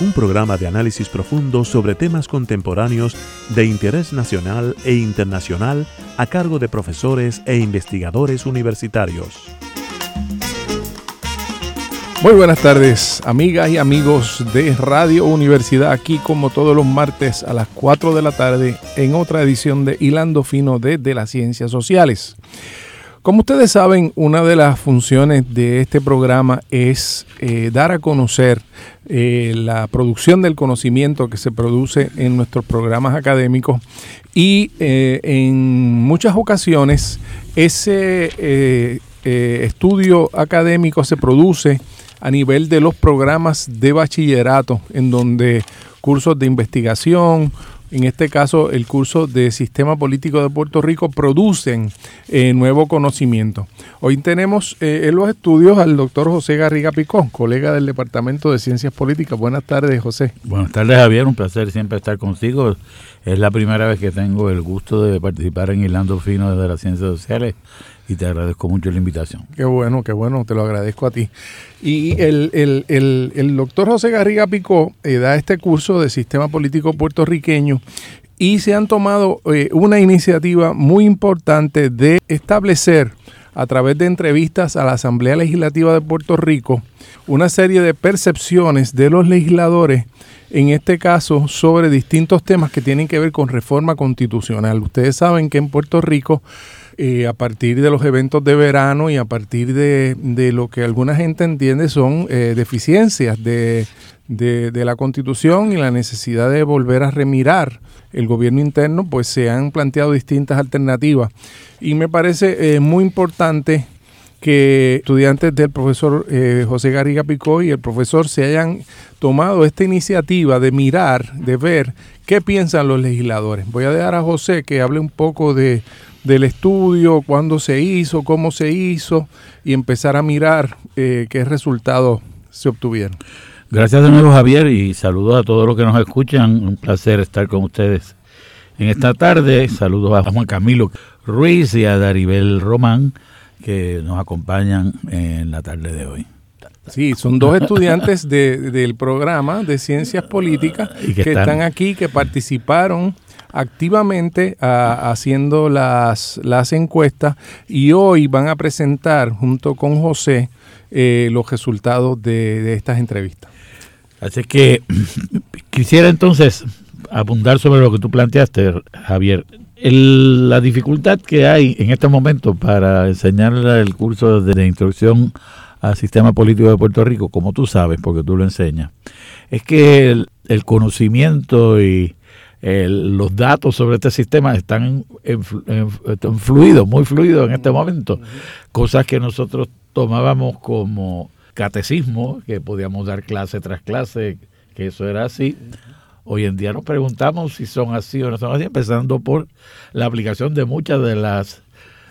un programa de análisis profundo sobre temas contemporáneos de interés nacional e internacional a cargo de profesores e investigadores universitarios. Muy buenas tardes, amigas y amigos de Radio Universidad, aquí como todos los martes a las 4 de la tarde en otra edición de Hilando Fino desde las Ciencias Sociales. Como ustedes saben, una de las funciones de este programa es eh, dar a conocer eh, la producción del conocimiento que se produce en nuestros programas académicos y eh, en muchas ocasiones ese estudio académico se produce a nivel de los programas de bachillerato, en donde cursos de investigación, en este caso el curso de Sistema Político de Puerto Rico, producen eh, nuevo conocimiento. Hoy tenemos eh, en los estudios al doctor José Garriga Picón, colega del Departamento de Ciencias Políticas. Buenas tardes, José. Buenas tardes, Javier. Un placer siempre estar contigo. Es la primera vez que tengo el gusto de participar en Hilando Fino desde las Ciencias Sociales y te agradezco mucho la invitación. Qué bueno, qué bueno, te lo agradezco a ti. Y el, el, el, doctor José Garriga Picó eh, da este curso de sistema político puertorriqueño y se han tomado eh, una iniciativa muy importante de establecer a través de entrevistas a la Asamblea Legislativa de Puerto Rico una serie de percepciones de los legisladores, en este caso sobre distintos temas que tienen que ver con reforma constitucional. Ustedes saben que en Puerto Rico eh, a partir de los eventos de verano y a partir de, lo que alguna gente entiende son eh, deficiencias de, la constitución y la necesidad de volver a remirar el gobierno interno, pues se han planteado distintas alternativas. Y me parece eh, muy importante que estudiantes del profesor José Garriga Picó y el profesor se hayan tomado esta iniciativa de mirar, de ver qué piensan los legisladores. Voy a dejar a José que hable un poco de del estudio, cuándo se hizo, cómo se hizo y empezar a mirar eh, qué resultados se obtuvieron. Gracias de nuevo Javier y saludos a todos los que nos escuchan. Un placer estar con ustedes en esta tarde. Saludos a Juan Camilo Ruiz y a Daribel Román que nos acompañan en la tarde de hoy. Sí, son dos estudiantes del programa de Ciencias Políticas que, están aquí, que participaron activamente haciendo las, las encuestas y hoy van a presentar junto con José eh, los resultados de, estas entrevistas. Así que quisiera entonces abundar sobre lo que tú planteaste, Javier. La dificultad que hay en este momento para enseñar el curso de introducción al sistema político de Puerto Rico, como tú sabes, porque tú lo enseñas, es que el conocimiento y los datos sobre este sistema están, en, fluidos, muy fluidos en este momento, cosas que nosotros tomábamos como catecismo, que podíamos dar clase tras clase, que eso era así. Hoy en día nos preguntamos si son así o no son así, empezando por la aplicación de muchas de las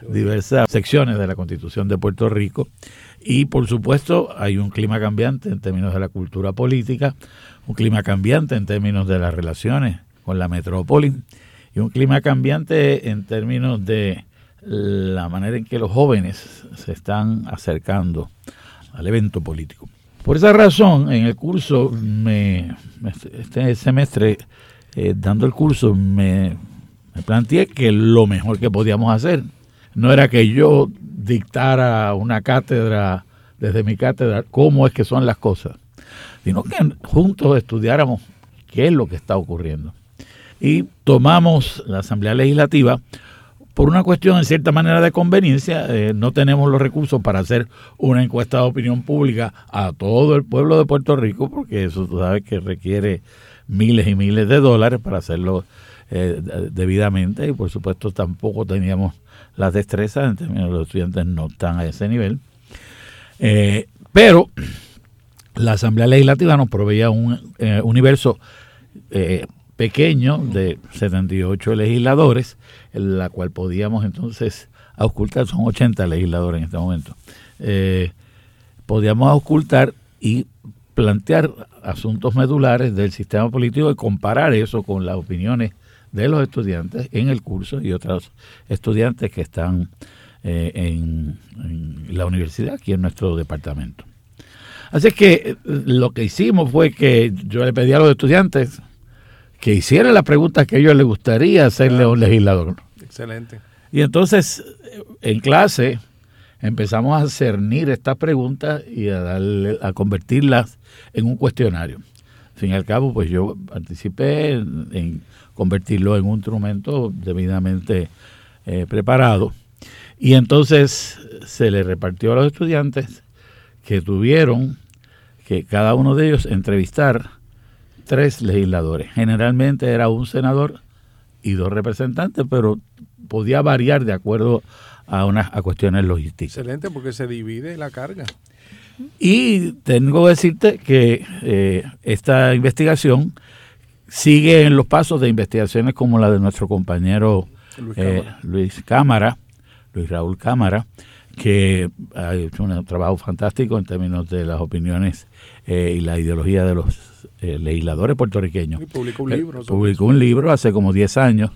diversas secciones de la Constitución de Puerto Rico. Y por supuesto hay un clima cambiante en términos de la cultura política, un clima cambiante en términos de las relaciones con la metrópoli y un clima cambiante en términos de la manera en que los jóvenes se están acercando al evento político. Por esa razón, en el curso, me, este semestre, eh, dando el curso, me, me planteé que lo mejor que podíamos hacer no era que yo dictara una cátedra desde mi cátedra cómo es que son las cosas, sino que juntos estudiáramos qué es lo que está ocurriendo. Y tomamos la Asamblea Legislativa por una cuestión en cierta manera de conveniencia, eh, no tenemos los recursos para hacer una encuesta de opinión pública a todo el pueblo de Puerto Rico, porque eso tú sabes que requiere miles y miles de dólares para hacerlo eh, debidamente y por supuesto tampoco teníamos las destrezas, en términos de los estudiantes no están a ese nivel. Eh, pero la Asamblea Legislativa nos proveía un universo pequeño de 78 legisladores, en la cual podíamos entonces auscultar, son 80 legisladores en este momento, eh, podíamos auscultar y plantear asuntos medulares del sistema político y comparar eso con las opiniones de los estudiantes en el curso y otros estudiantes que están eh, en, la universidad, aquí en nuestro departamento. Así que eh, lo que hicimos fue que yo le pedí a los estudiantes que hicieran las preguntas que a ellos les gustaría hacerle a un legislador. Excelente. Y entonces, en clase, empezamos a cernir estas preguntas y a, darle, a convertirlas en un cuestionario. Al fin y al cabo, pues yo participé en, convertirlo en un instrumento debidamente eh, preparado. Y entonces se le repartió a los estudiantes que tuvieron que cada uno de ellos entrevistar tres legisladores. Generalmente era un senador y dos representantes, pero podía variar de acuerdo a unas a cuestiones logísticas. Excelente, porque se divide la carga. Y tengo que decirte que eh, esta investigación sigue en los pasos de investigaciones como la de nuestro compañero Luis eh, Luis, Cámara, Luis Raúl Cámara, que ha hecho un trabajo fantástico en términos de las opiniones eh, y la ideología de los eh, legisladores puertorriqueños. Y publicó un libro. Eh, publicó un libro hace como 10 años,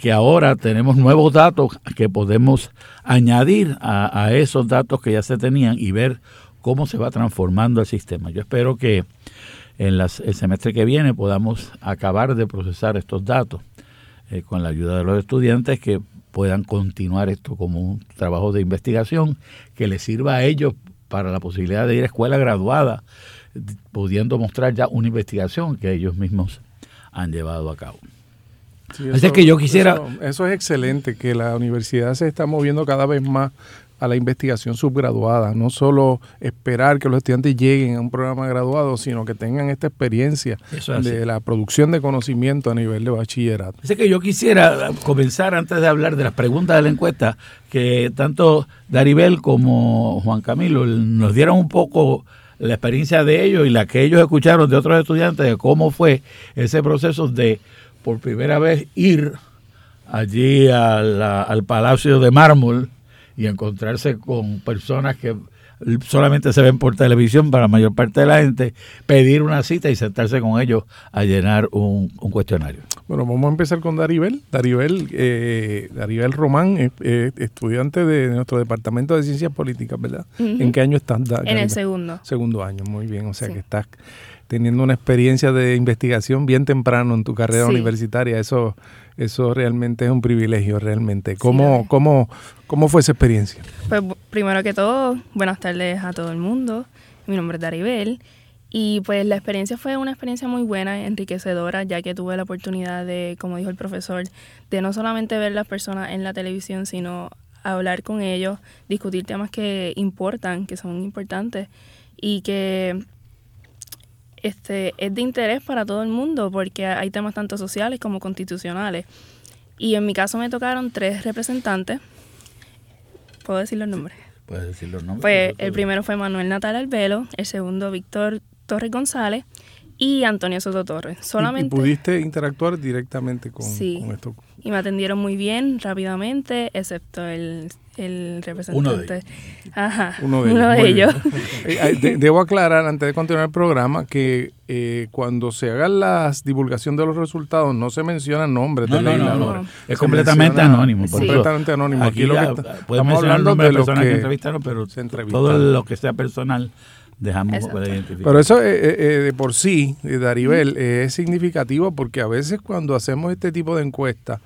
que ahora tenemos nuevos datos que podemos añadir a, esos datos que ya se tenían y ver cómo se va transformando el sistema. Yo espero que en las, el semestre que viene podamos acabar de procesar estos datos con la ayuda de los estudiantes que puedan continuar esto como un trabajo de investigación que les sirva a ellos para la posibilidad de ir a escuela graduada, pudiendo mostrar ya una investigación que ellos mismos han llevado a cabo. Así que yo quisiera... eso, es excelente, que la universidad se está moviendo cada vez más a la investigación subgraduada, no solo esperar que los estudiantes lleguen a un programa graduado, sino que tengan esta experiencia de la producción de conocimiento a nivel de bachillerato. Así que yo quisiera comenzar antes de hablar de las preguntas de la encuesta, que tanto Daribel como Juan Camilo nos dieron un poco la experiencia de ellos y la que ellos escucharon de otros estudiantes de cómo fue ese proceso de por primera vez ir allí al Palacio de Mármol y encontrarse con personas que solamente se ven por televisión para la mayor parte de la gente, pedir una cita y sentarse con ellos a llenar un, cuestionario. Bueno, vamos a empezar con Daribel. Daribel, eh, Daribel Román, estudiante de nuestro Departamento de Ciencias Políticas, ¿verdad? ¿En qué año estás? En el segundo. Segundo año, muy bien. O sea que estás teniendo una experiencia de investigación bien temprano en tu carrera universitaria. Eso, eso realmente es un privilegio, realmente. ¿Cómo, cómo, cómo fue esa experiencia? Pues primero que todo, buenas tardes a todo el mundo. Mi nombre es Daribel. Y pues la experiencia fue una experiencia muy buena, enriquecedora, ya que tuve la oportunidad de, como dijo el profesor, de no solamente ver las personas en la televisión, sino hablar con ellos, discutir temas que importan, que son importantes y que este, es de interés para todo el mundo porque hay temas tanto sociales como constitucionales. Y en mi caso me tocaron tres representantes. ¿Puedo decir los nombres? Puedes decir los nombres. Pues el primero fue Manuel Natal Albelo, el segundo Víctor Torres González y Antonio Soto Torres. Solamente, ¿Y, pudiste interactuar directamente con, sí, con esto? Y me atendieron muy bien, rápidamente, excepto el el representante. Uno de ellos. Ajá, uno de ellos. Eh, debo aclarar antes de continuar el programa que eh, cuando se haga la divulgación de los resultados no se mencionan nombres de no, Es completamente anónimo. completamente anónimo. Aquí, lo que estamos hablando de los que, que entrevistaron, pero todo lo que sea personal dejamos identificar. Pero eso eh, de por sí, Daribel, es significativo porque a veces cuando hacemos este tipo de encuestas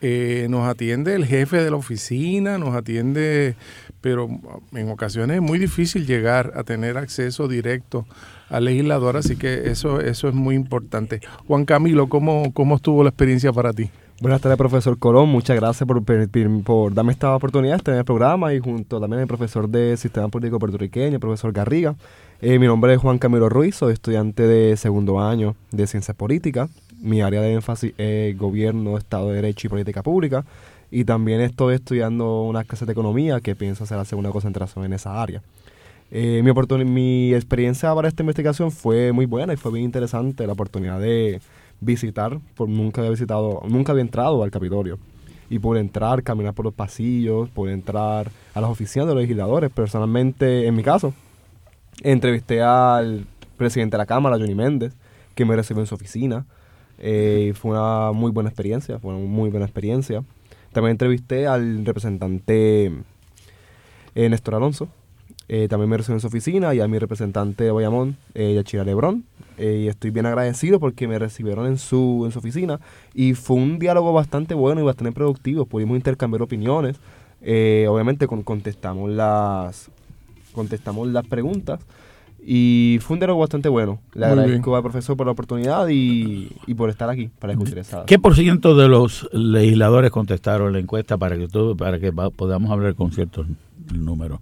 eh, nos atiende el jefe de la oficina, nos atiende, pero en ocasiones es muy difícil llegar a tener acceso directo al legislador, así que eso, eso es muy importante. Juan Camilo, ¿cómo, cómo estuvo la experiencia para ti? Buenas tardes, profesor Colón. Muchas gracias por, darme esta oportunidad de estar en el programa y junto también al profesor de Sistema Político Puertorriqueño, profesor Garriga. Eh, mi nombre es Juan Camilo Ruiz, soy estudiante de segundo año de Ciencias Políticas mi área de énfasis es gobierno, Estado de Derecho y política pública. Y también estoy estudiando unas clases de economía que pienso hacer la segunda concentración en esa área. Eh, mi, mi experiencia para esta investigación fue muy buena y fue bien interesante la oportunidad de visitar, por nunca había visitado, nunca había entrado al Capitolio. Y por entrar, caminar por los pasillos, por entrar a las oficinas de los legisladores. Personalmente, en mi caso, entrevisté al presidente de la Cámara, Johnny Méndez, que me recibió en su oficina. Eh, fue una muy buena experiencia, fue una muy buena experiencia. También entrevisté al representante eh, Néstor Alonso, eh, también me recibió en su oficina y a mi representante de Bayamón, eh, Yachira Lebrón. Eh, y estoy bien agradecido porque me recibieron en su, en su oficina y fue un diálogo bastante bueno y bastante productivo. Pudimos intercambiar opiniones. Eh, obviamente con- contestamos las contestamos las preguntas y fue un diálogo bastante bueno. Le Muy agradezco bien. al profesor por la oportunidad y, y por estar aquí para discutir esa. ¿Qué por ciento de los legisladores contestaron la encuesta para que todo, para que podamos hablar con ciertos números?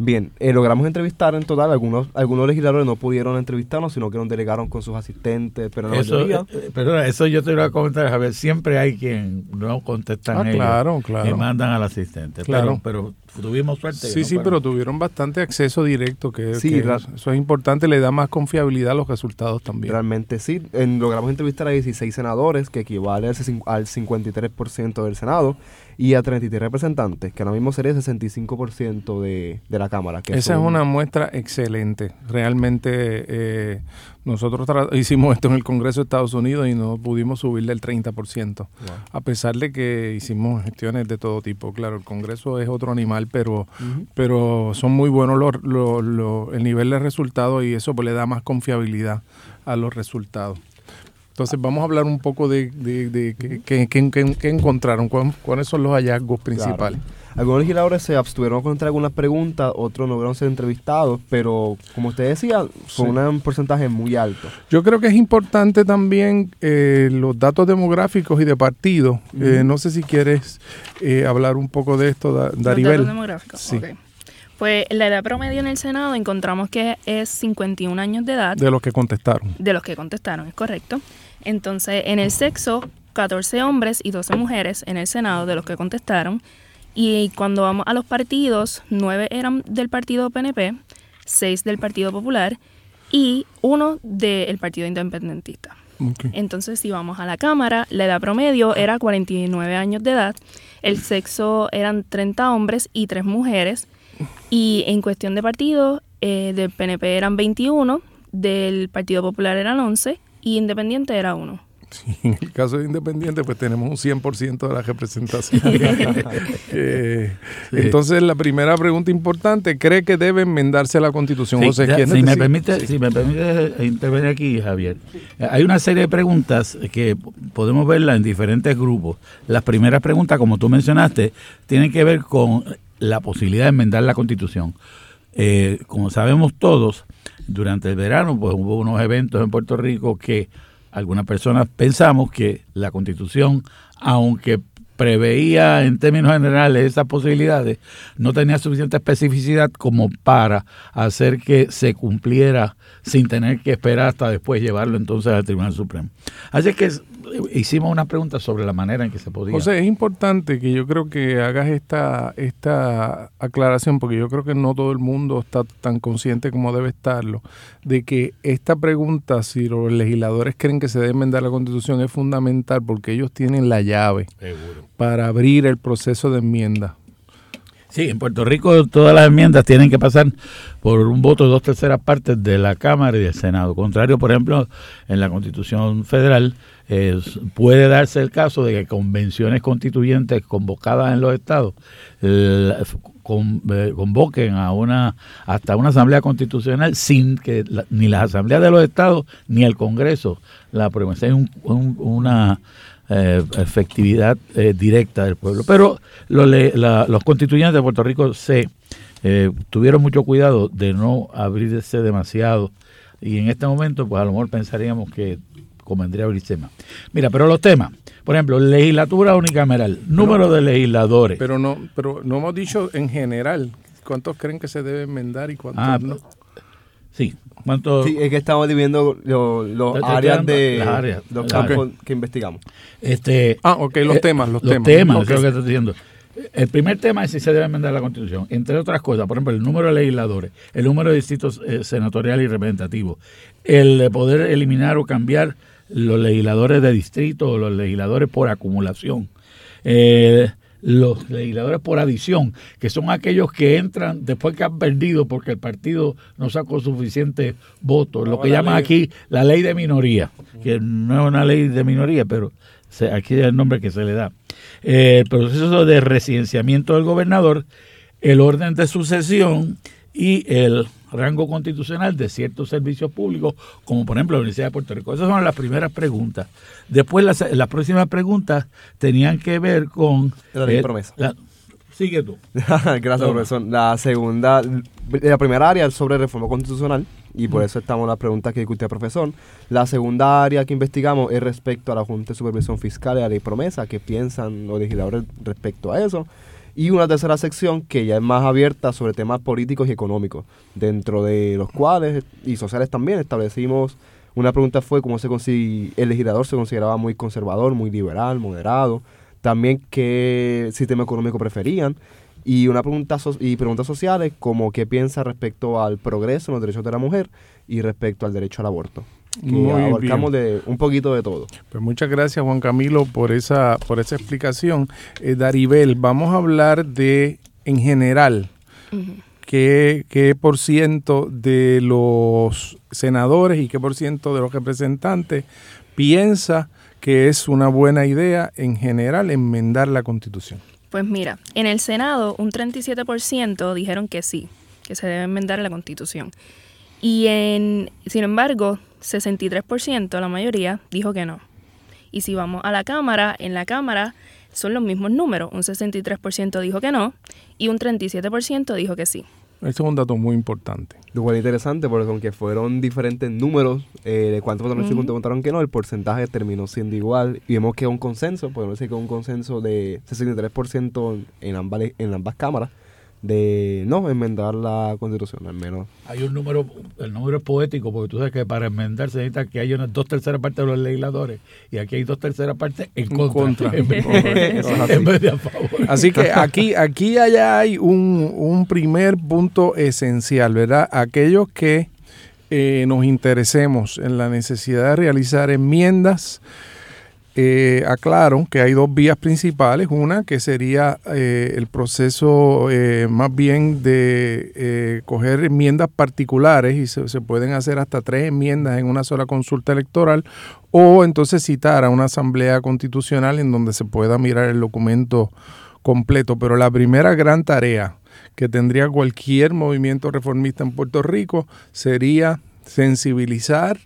Bien, eh, logramos entrevistar en total, algunos algunos legisladores no pudieron entrevistarnos, sino que nos delegaron con sus asistentes, pero la Eso, mayoría... eh, perdona, eso yo te lo voy a comentar, Javier. Siempre hay quien no contestan Ah, ellos claro, y claro. mandan al asistente. Claro. Pero, pero tuvimos suerte. que Sí, no sí, pero tuvieron bastante acceso directo, que, Sí, que eso es importante, le da más confiabilidad a los resultados también. Realmente sí. En- logramos entrevistar a 16 senadores, que equivale al, cin- al 53% del Senado, y a 33 representantes, que ahora mismo sería el 65% de, de la Cámara. Que Esa es una muestra excelente. Realmente eh, nosotros hicimos esto en el Congreso de Estados Unidos y no pudimos subirle el 30%, a pesar de que hicimos gestiones de todo tipo. Claro, el Congreso es otro animal, pero, pero son muy buenos los, los- los- el nivel de resultados y eso pues, le da más confiabilidad a los resultados. Entonces vamos a hablar un poco de, de, de qué- qué- qué- qué- qué encontraron, cuáles son los hallazgos principales. Algunos legisladores se abstuvieron a contestar algunas preguntas, otros no lograron ser entrevistados, pero como usted decía, fue Sí. un porcentaje muy alto. Yo creo que es importante también eh, los datos demográficos y de partido. Eh, no sé si quieres eh, hablar un poco de esto, Da- Los Daribel. datos demográficos. Sí. ok. Pues la edad promedio en el Senado encontramos que es 51 años de edad De los que contestaron. de los que contestaron, es correcto. Entonces, en el sexo, 14 hombres y 12 mujeres en el Senado de los que contestaron. Y cuando vamos a los partidos, 9 eran del partido PNP, 6 del Partido Popular y uno del Partido Independentista. Entonces, si vamos a la Cámara, la edad promedio era 49 años de edad, el sexo eran 30 hombres y 3 mujeres, y en cuestión de partido, eh, del PNP eran 21, del Partido Popular eran 11 y Independiente era 1. Sí, en el caso de Independiente, pues tenemos un 100% de la representación. Eh, Entonces, la primera pregunta importante, ¿cree que debe enmendarse la Constitución? Sí, José, ya, ¿quién si, me permite, si me permite intervenir aquí, Javier. Hay una serie de preguntas que podemos verlas en diferentes grupos. Las primeras preguntas, como tú mencionaste, tienen que ver con la posibilidad de enmendar la Constitución. Eh, como sabemos todos, durante el verano pues hubo unos eventos en Puerto Rico que algunas personas pensamos que la Constitución, aunque preveía en términos generales esas posibilidades, no tenía suficiente especificidad como para hacer que se cumpliera sin tener que esperar hasta después llevarlo entonces al Tribunal Supremo. Así que hicimos unas preguntas sobre la manera en que se podía. José, es importante que yo creo que hagas esta, esta aclaración, porque yo creo que no todo el mundo está tan consciente como debe estarlo, de que esta pregunta, si los legisladores creen que se debe enmendar la Constitución, es fundamental porque ellos tienen la llave para abrir el proceso de enmienda. Sí, en Puerto Rico todas las enmiendas tienen que pasar por un voto de dos terceras partes de la Cámara y del Senado. Contrario, por ejemplo, en la Constitución Federal puede darse el caso de que convenciones constituyentes convocadas en los estados eh, eh, convoquen a una hasta una asamblea constitucional sin que la- ni las asambleas de los estados ni el Congreso la aprueben. Esa Es un- una eh, efectividad eh, directa del pueblo. Pero lo la- los constituyentes de Puerto Rico se eh, tuvieron mucho cuidado de no abrirse demasiado y en este momento pues a lo mejor pensaríamos que convendría abrirse más. Mira, pero los temas, por ejemplo, legislatura unicameral, número de legisladores. Pero no, pero no hemos dicho en general cuántos creen que se debe enmendar y cuántos Ah, no. sí, ¿cuánto? Sí, es que estamos dividiendo lo- los estoy áreas de las áreas. los campos que investigamos. Este, Ah, ok, los eh, temas, los, los temas. temas, lo que estoy diciendo. El primer tema es si se debe enmendar la Constitución. Entre otras cosas, por ejemplo, el número de legisladores, el número de distritos eh, senatoriales y representativos, el de poder eliminar o cambiar los legisladores de distrito o los legisladores por acumulación. Eh, los legisladores por adición, que son aquellos que entran después que han perdido porque el partido no sacó suficientes votos, lo que llaman aquí la ley de minoría, que no es una ley de minoría, pero aquí es el nombre que se le da. Eh, el proceso de residenciamiento del gobernador, el orden de sucesión y el rango constitucional de ciertos servicios públicos, como por ejemplo la Universidad de Puerto Rico. Esas son las primeras preguntas. Después las, las próximas preguntas tenían que ver con... La ley de promesa. sigue tú. Gracias, profesor. La segunda, la primera área es sobre reforma constitucional y por eso estamos en las preguntas que discutía el profesor. La segunda área que investigamos es respecto a la Junta de Supervisión Fiscal y a la ley promesa, qué piensan los legisladores respecto a eso y una tercera sección que ya es más abierta sobre temas políticos y económicos, dentro de los cuales, y sociales también, establecimos, una pregunta fue cómo se el legislador se consideraba muy conservador, muy liberal, moderado, también qué sistema económico preferían, y una pregunta y preguntas sociales como qué piensa respecto al progreso en los derechos de la mujer y respecto al derecho al aborto que abarcamos de un poquito de todo. Pues muchas gracias Juan Camilo por esa por esa explicación. Eh, Daribel, vamos a hablar de en general qué, qué por ciento de los senadores y qué por ciento de los representantes piensa que es una buena idea en general enmendar la Constitución. Pues mira, en el Senado un 37% dijeron que sí, que se debe enmendar la Constitución. Y en, sin embargo, 63%, la mayoría, dijo que no. Y si vamos a la Cámara, en la Cámara son los mismos números. Un 63% dijo que no y un 37% dijo que sí. Ese es un dato muy importante. Lo cual es interesante porque aunque fueron diferentes números eh, de cuántos votaron uh votaron que no, el porcentaje terminó siendo igual. Y vemos que es un consenso, podemos decir que es un consenso de 63% en ambas, en ambas cámaras de no enmendar la constitución, al menos. Hay un número, el número es poético, porque tú sabes que para enmendar se necesita que haya unas dos terceras partes de los legisladores, y aquí hay dos terceras partes en contra, en, vez, de a favor. Así que aquí, aquí allá hay un, un primer punto esencial, ¿verdad? Aquellos que eh, nos interesemos en la necesidad de realizar enmiendas, eh, aclaro que hay dos vías principales. Una que sería eh, el proceso eh, más bien de eh, coger enmiendas particulares y se, pueden hacer hasta tres enmiendas en una sola consulta electoral o entonces citar a una asamblea constitucional en donde se pueda mirar el documento completo. Pero la primera gran tarea que tendría cualquier movimiento reformista en Puerto Rico sería sensibilizar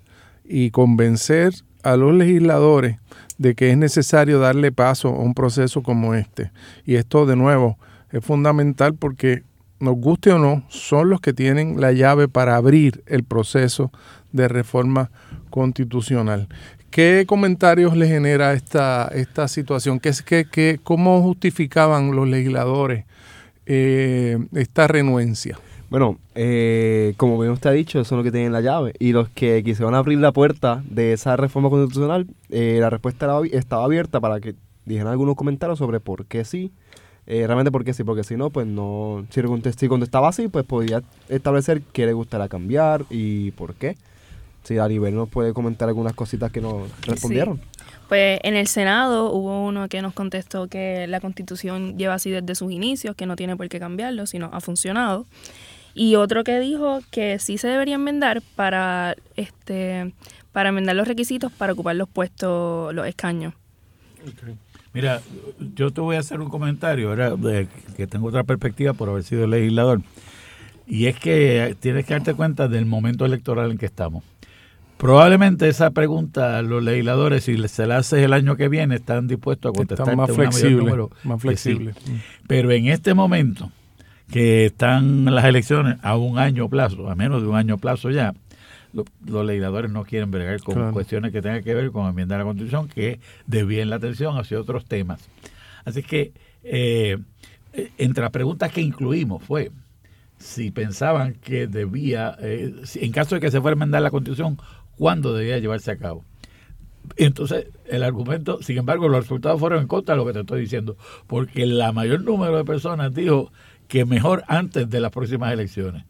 y convencer a los legisladores de que es necesario darle paso a un proceso como este. Y esto, de nuevo, es fundamental porque, nos guste o no, son los que tienen la llave para abrir el proceso de reforma constitucional. ¿Qué comentarios le genera esta, esta situación? ¿Qué, qué, qué, ¿Cómo justificaban los legisladores eh, esta renuencia? Bueno, eh, como bien usted ha dicho, eso es lo que tienen la llave. Y los que quisieron abrir la puerta de esa reforma constitucional, eh, la respuesta estaba abierta para que dijeran algunos comentarios sobre por qué sí. Eh, realmente por qué sí, porque si no, pues no. Si, contestaba así, pues podía establecer qué le gustaría cambiar y por qué. Si a nivel nos puede comentar algunas cositas que nos respondieron. Pues en el Senado hubo uno que nos contestó que la constitución lleva así desde sus inicios, que no tiene por qué cambiarlo, sino ha funcionado y otro que dijo que sí se debería enmendar para este para enmendar los requisitos para ocupar los puestos, los escaños. Mira, yo te voy a hacer un comentario, ahora que tengo otra perspectiva por haber sido legislador. Y es que tienes que darte cuenta del momento electoral en que estamos. Probablemente esa pregunta a los legisladores, si se la haces el año que viene, están dispuestos a contestar más flexible, más flexible. Pero en este momento, que están las elecciones a un año plazo, a menos de un año plazo ya, los legisladores no quieren bregar con cuestiones que tengan que ver con enmienda a la Constitución, que desvíen la atención hacia otros temas. Así que, eh, entre las preguntas que incluimos fue si pensaban que debía, eh, en caso de que se fuera a enmendar la Constitución, cuándo debía llevarse a cabo. Entonces, el argumento, sin embargo, los resultados fueron en contra de lo que te estoy diciendo, porque la mayor número de personas dijo que mejor antes de las próximas elecciones.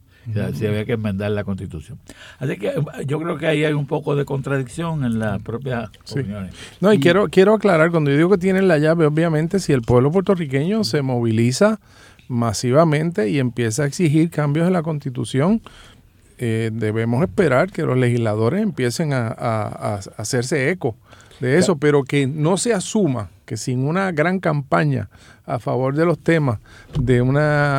si había que enmendar la constitución. Así que eh, yo creo que ahí hay un poco de contradicción en las propias opiniones. No, y, quiero, quiero aclarar, cuando yo digo que tienen la llave, obviamente si el pueblo puertorriqueño se moviliza masivamente y empieza a exigir cambios en la constitución, eh, debemos esperar que los legisladores empiecen a, a hacerse eco de eso, pero que no se asuma que sin una gran campaña a favor de los temas de un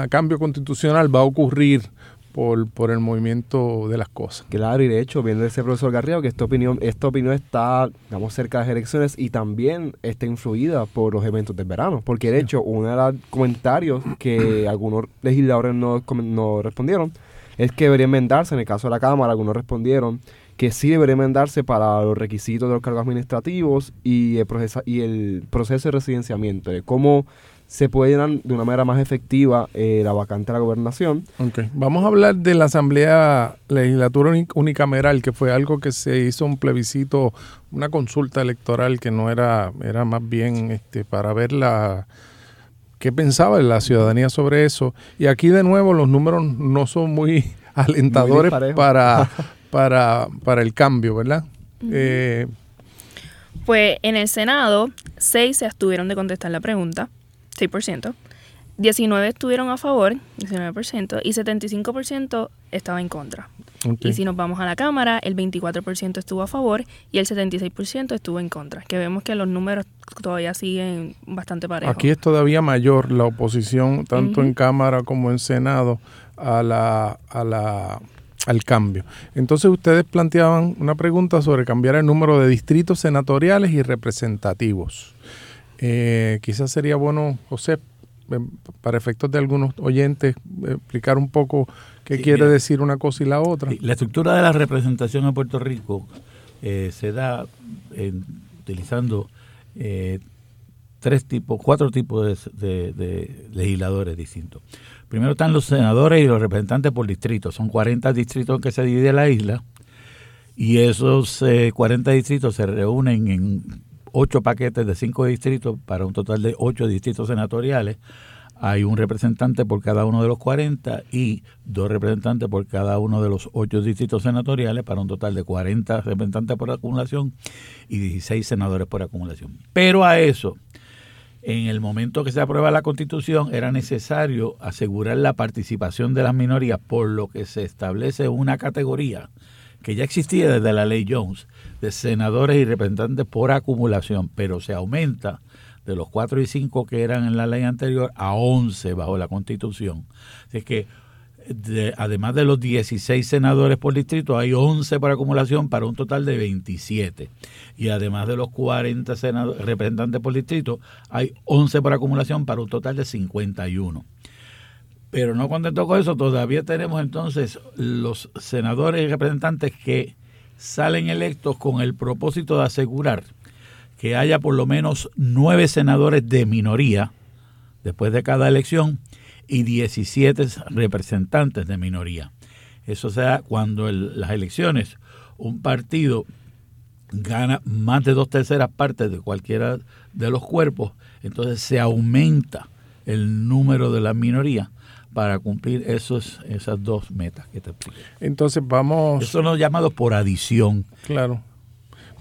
cambio constitucional va a ocurrir por, por el movimiento de las cosas. Claro, y de hecho, viendo ese profesor Garrido, que esta opinión, esta opinión está, digamos, cerca de las elecciones y también está influida por los eventos del verano. Porque de hecho, uno de los comentarios que algunos legisladores no, no respondieron es que debería enmendarse, en el caso de la Cámara, algunos respondieron que sí debería enmendarse para los requisitos de los cargos administrativos y el, proceso, y el proceso de residenciamiento, de cómo se puede llenar de una manera más efectiva eh, la vacante de la gobernación. Okay. Vamos a hablar de la Asamblea Legislatura Unicameral, que fue algo que se hizo un plebiscito, una consulta electoral que no era, era más bien este, para ver la qué pensaba la ciudadanía sobre eso. Y aquí de nuevo los números no son muy alentadores para, para, para el cambio, ¿verdad? eh, pues en el Senado, seis se abstuvieron de contestar la pregunta, 6%. 19 estuvieron a favor, 19%, y 75% estaba en contra. Y si nos vamos a la Cámara, el 24% estuvo a favor y el 76% estuvo en contra. Que vemos que los números todavía siguen bastante parejos. Aquí es todavía mayor la oposición, tanto en Cámara como en Senado, a la, a la, al cambio. Entonces ustedes planteaban una pregunta sobre cambiar el número de distritos senatoriales y representativos. Eh, quizás sería bueno, José, em, para efectos de algunos oyentes, explicar un poco qué quiere decir una cosa y la otra. La estructura de la representación en Puerto Rico eh, se da utilizando eh, tres tipos, cuatro tipos de legisladores distintos. Primero están los senadores y los representantes por distrito. Son 40 distritos que se divide la isla y esos 40 eh, distritos se reúnen en ocho paquetes de cinco distritos para un total de ocho distritos senatoriales. Hay un representante por cada uno de los 40 y dos representantes por cada uno de los ocho distritos senatoriales para un total de 40 representantes por acumulación y 16 senadores por acumulación. Pero a eso en el momento que se aprueba la constitución era necesario asegurar la participación de las minorías, por lo que se establece una categoría que ya existía desde la ley Jones, de senadores y representantes por acumulación, pero se aumenta de los cuatro y cinco que eran en la ley anterior a 11 bajo la constitución. Así que además de los 16 senadores por distrito, hay 11 por acumulación para un total de 27. Y además de los 40 representantes por distrito, hay 11 por acumulación para un total de 51. Pero no contento con eso, todavía tenemos entonces los senadores y representantes que salen electos con el propósito de asegurar que haya por lo menos nueve senadores de minoría después de cada elección y 17 representantes de minoría. Eso sea cuando las elecciones un partido gana más de dos terceras partes de cualquiera de los cuerpos, entonces se aumenta el número de la minoría para cumplir esos, esas dos metas que te expliqué. Entonces vamos... Eso no llamado por adición. Claro.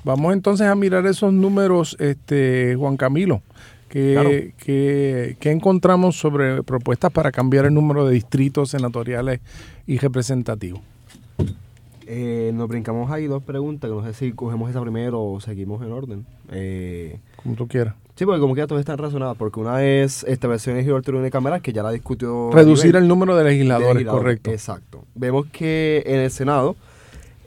Vamos entonces a mirar esos números, este Juan Camilo. ¿Qué, encontramos sobre propuestas para cambiar el número de distritos senatoriales y representativos? Eh, nos brincamos ahí dos preguntas, que no sé si cogemos esa primero o seguimos en orden. Eh, como tú quieras. Sí, porque como que todas están relacionadas, porque una es esta versión de cámara que ya la discutió. Reducir el número de legisladores, correcto. Exacto. Vemos que en el Senado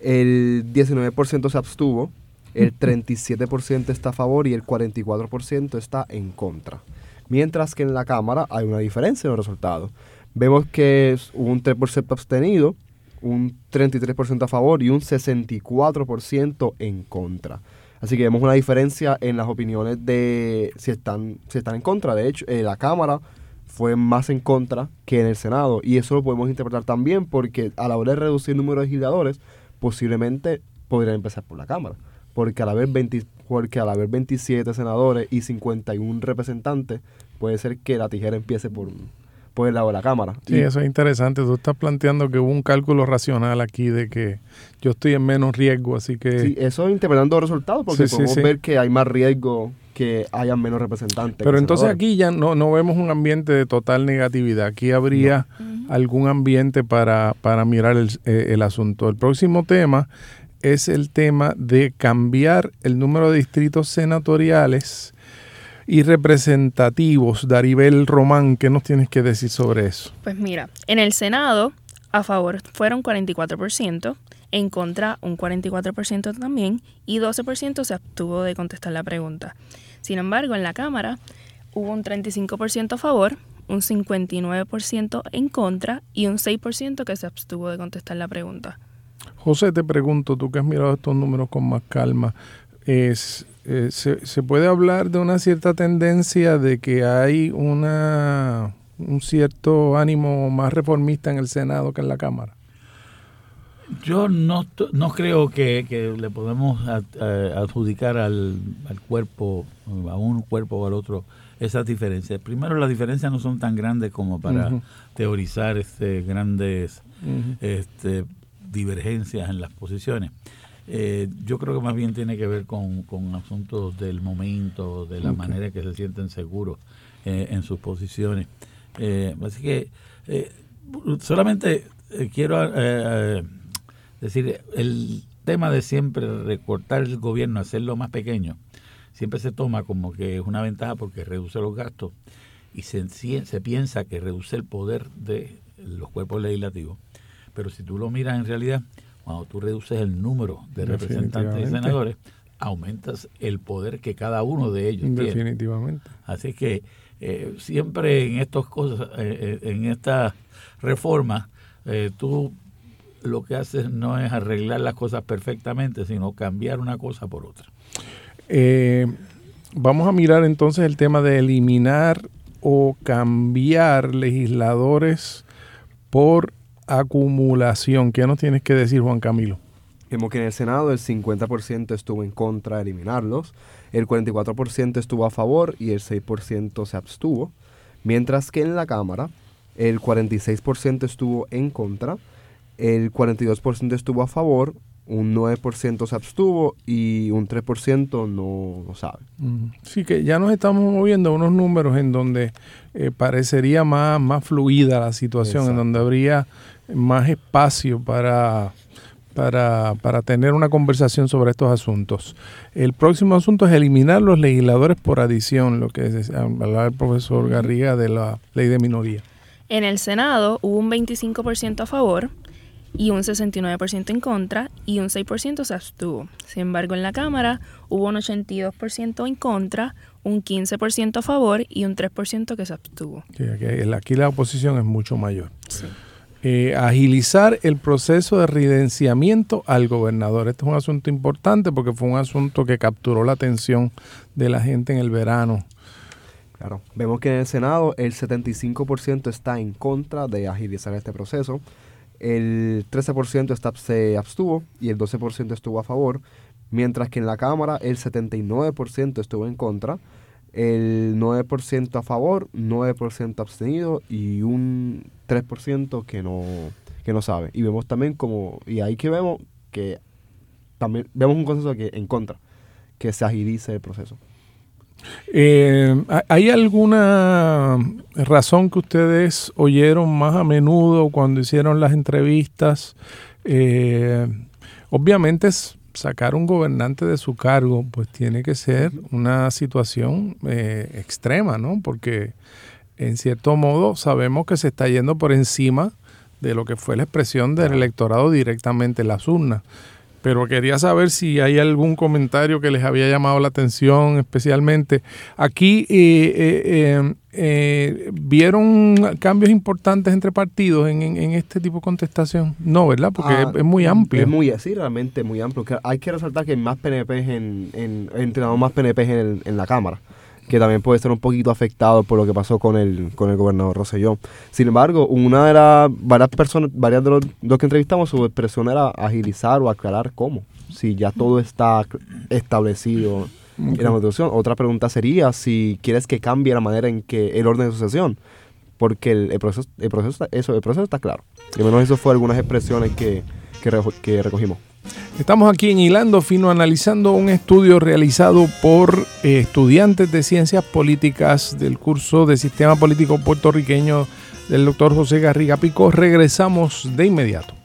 el 19% se abstuvo, el 37% está a favor y el 44% está en contra. Mientras que en la Cámara hay una diferencia en los resultados. Vemos que es un 3% abstenido, un 33% a favor y un 64% en contra. Así que vemos una diferencia en las opiniones de si están, si están en contra. De hecho, eh, la Cámara fue más en contra que en el Senado. Y eso lo podemos interpretar también porque a la hora de reducir el número de legisladores, posiblemente podrían empezar por la Cámara porque al haber, 20, porque al haber 27 senadores y 51 representantes, puede ser que la tijera empiece por, por el lado de la cámara. Sí, eso es interesante. Tú estás planteando que hubo un cálculo racional aquí de que yo estoy en menos riesgo, así que... Sí, eso interpretando resultados, porque podemos ver que hay más riesgo que haya menos representantes. Pero entonces aquí ya no, no vemos un ambiente de total negatividad. Aquí habría algún ambiente para, para mirar el, eh, el asunto. El próximo tema es el tema de cambiar el número de distritos senatoriales y representativos. Daribel Román, ¿qué nos tienes que decir sobre eso? Pues mira, en el Senado a favor fueron 44%, en contra un 44% también y 12% se abstuvo de contestar la pregunta. Sin embargo, en la Cámara hubo un 35% a favor, un 59% en contra y un 6% que se abstuvo de contestar la pregunta. José, te pregunto, tú que has mirado estos números con más calma, es, eh, se, puede hablar de una cierta tendencia de que hay una, un cierto ánimo más reformista en el Senado que en la Cámara? Yo no, no creo que, le podemos adjudicar al, cuerpo, a un cuerpo o al otro, esas diferencias. Primero, las diferencias no son tan grandes como para teorizar este, grandes este, divergencias en las posiciones. Eh, yo creo que más bien tiene que ver con, con asuntos del momento, de la manera que se sienten seguros eh, en sus posiciones. Eh, así que solamente quiero decir, el tema de siempre recortar el gobierno, hacerlo más pequeño, siempre se toma como que es una ventaja porque reduce los gastos y se, se piensa que reduce el poder de los cuerpos legislativos. Pero si tú lo miras en realidad, cuando tú reduces el número de representantes y senadores, aumentas el poder que cada uno de ellos tiene. Definitivamente. Así que eh, siempre en estas cosas, eh, eh, en esta reforma, tú lo que haces no es arreglar las cosas perfectamente, sino cambiar una cosa por otra. vamos a mirar entonces el tema de eliminar o cambiar legisladores por acumulación. ¿Qué nos tienes que decir, Juan Camilo? Vemos que en el Senado el 50% estuvo en contra de eliminarlos, el 44% estuvo a favor y el 6% se abstuvo, mientras que en la Cámara el 46% estuvo en contra, el 42% estuvo a favor, un 9% se abstuvo y un 3% no, sabe. Sí, que ya nos estamos moviendo a unos números en donde eh, parecería más, más fluida la situación, en donde habría más espacio para, para, para, tener una conversación sobre estos asuntos. El próximo asunto es eliminar los legisladores por adición, lo que hablaba el profesor Garriga de la ley de minoría. En el Senado hubo un 25% a favor y un 69% en contra y un 6% se abstuvo. Sin embargo, en la Cámara hubo un 82% en contra, un 15% a favor y un 3% que se abstuvo. aquí la oposición es mucho mayor. Sí. Eh, agilizar el proceso de residenciamiento al gobernador. Este es un asunto importante porque fue un asunto que capturó la atención de la gente en el verano. Claro, vemos que en el Senado el 75% está en contra de agilizar este proceso, el 13% está, se abstuvo y el 12% estuvo a favor, mientras que en la Cámara el 79% estuvo en contra el 9% a favor, 9% abstenido y un 3% que no, que no sabe. Y vemos también como, y ahí que vemos que también vemos un consenso que en contra, que se agilice el proceso. Eh, ¿Hay alguna razón que ustedes oyeron más a menudo cuando hicieron las entrevistas? Eh, obviamente es sacar un gobernante de su cargo, pues tiene que ser una situación eh, extrema, ¿no? Porque en cierto modo sabemos que se está yendo por encima de lo que fue la expresión del electorado directamente en las urnas pero quería saber si hay algún comentario que les había llamado la atención especialmente. Aquí eh, eh, eh, vieron cambios importantes entre partidos en, este tipo de contestación. No, ¿verdad? Porque ah, es, muy amplio. Es muy así, realmente muy amplio. hay que resaltar que hay más PNP en, en, entrenado más PNP en, en la Cámara que también puede ser un poquito afectado por lo que pasó con el, con el gobernador Rosellón. Sin embargo, una de las varias personas, varias de los, que entrevistamos, su expresión era agilizar o aclarar cómo, si ya todo está establecido en la constitución. Otra pregunta sería si quieres que cambie la manera en que el orden de sucesión. porque el, proceso, el, proceso, eso, el proceso está claro. Y menos eso fue algunas expresiones que, que, recogimos. Estamos aquí en Hilando Fino analizando un estudio realizado por eh, estudiantes de ciencias políticas del curso de Sistema Político Puertorriqueño del doctor José Garriga Pico. Regresamos de inmediato.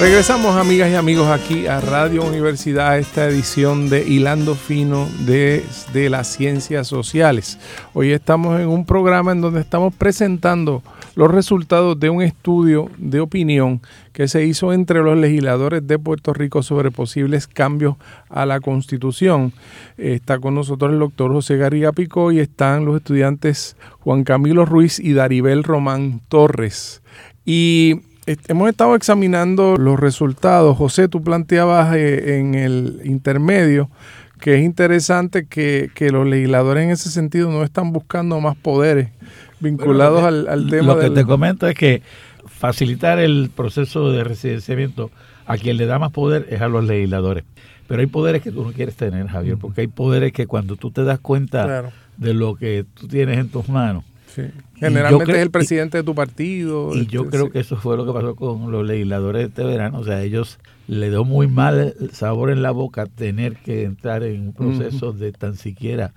Regresamos amigas y amigos aquí a Radio Universidad, esta edición de Hilando Fino de, de, las Ciencias Sociales. Hoy estamos en un programa en donde estamos presentando los resultados de un estudio de opinión que se hizo entre los legisladores de Puerto Rico sobre posibles cambios a la Constitución. Está con nosotros el doctor José Garriga Picó y están los estudiantes Juan Camilo Ruiz y Daribel Román Torres. Y hemos estado examinando los resultados. José, tú planteabas eh, en el intermedio que es interesante que, los legisladores en ese sentido no están buscando más poderes vinculados al, al, tema. Lo que te comento es que facilitar el proceso de residenciamiento a quien le da más poder es a los legisladores. Pero hay poderes que tú no quieres tener, Javier, porque hay poderes que cuando tú te das cuenta de lo que tú tienes en tus manos, Generalmente es el presidente de tu partido. Y yo este, creo que eso fue lo que pasó con los legisladores de este verano. O sea, ellos le dio muy mal sabor en la boca tener que entrar en un proceso de tan siquiera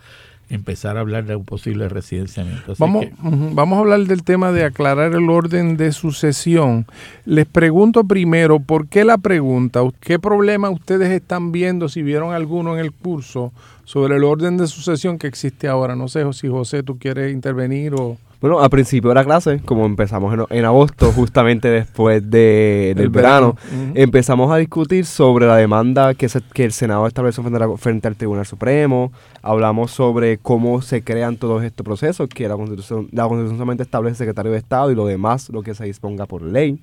empezar a hablar de un posible residenciamiento. vamos, vamos a hablar del tema de aclarar el orden de sucesión. Les pregunto primero, ¿por qué la pregunta? ¿Qué problema ustedes están viendo, si vieron alguno en el curso, sobre el orden de sucesión que existe ahora? No sé si José, tú quieres intervenir o... Bueno, al principio de la clase, como empezamos en, agosto, justamente después de, del verano, empezamos a discutir sobre la demanda que, que el Senado estableció frente, frente, al Tribunal Supremo. Hablamos sobre cómo se crean todos estos procesos, que la Constitución, la Constitución solamente establece secretario de Estado y lo demás lo que se disponga por ley.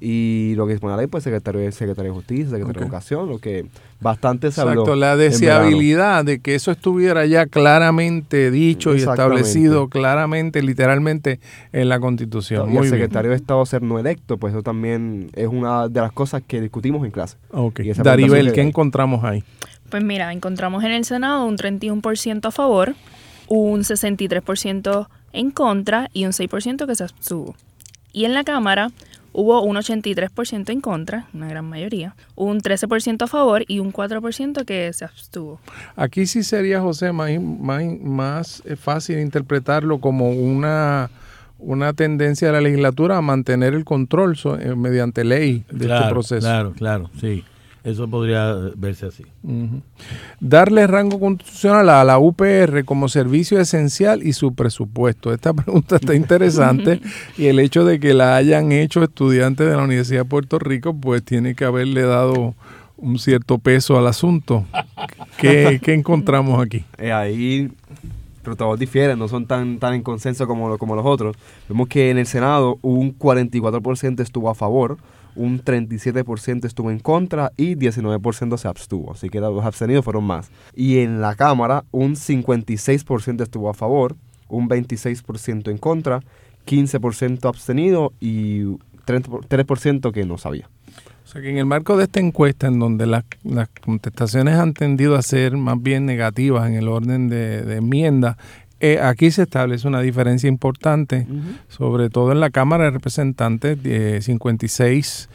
Y lo que dispone la ley, pues secretario, secretario de Justicia, secretario de Educación, lo que bastante se Exacto, la deseabilidad de que eso estuviera ya claramente dicho y establecido claramente, literalmente en la Constitución. y el secretario de Estado ser no electo, pues eso también es una de las cosas que discutimos en clase. Ok. Daribel, ¿qué encontramos ahí? Pues mira, encontramos en el Senado un 31% a favor, un 63% en contra y un 6% que se abstuvo. Y en la Cámara hubo un 83% en contra, una gran mayoría, un 13% a favor y un 4% que se abstuvo. Aquí sí sería, José, más, más, eh, fácil interpretarlo como una una tendencia de la legislatura a mantener el control eh, mediante ley de este proceso. Claro, claro, sí. Eso podría verse así. Darle rango constitucional a la UPR como servicio esencial y su presupuesto. Esta pregunta está interesante y el hecho de que la hayan hecho estudiantes de la Universidad de Puerto Rico, pues tiene que haberle dado un cierto peso al asunto. ¿Qué, encontramos aquí? Eh, ahí pero todos difieren, no son tan, tan en consenso como, como los otros. Vemos que en el Senado un 44% estuvo a favor, un 37% estuvo en contra y 19% se abstuvo. Así que los abstenidos fueron más. Y en la Cámara, un 56% estuvo a favor, un 26% en contra, 15% abstenido y 3% que no sabía. O sea que en el marco de esta encuesta, en donde las, contestaciones han tendido a ser más bien negativas en el orden de, de enmienda, eh, aquí se establece una diferencia importante, sobre todo en la Cámara de Representantes, de 56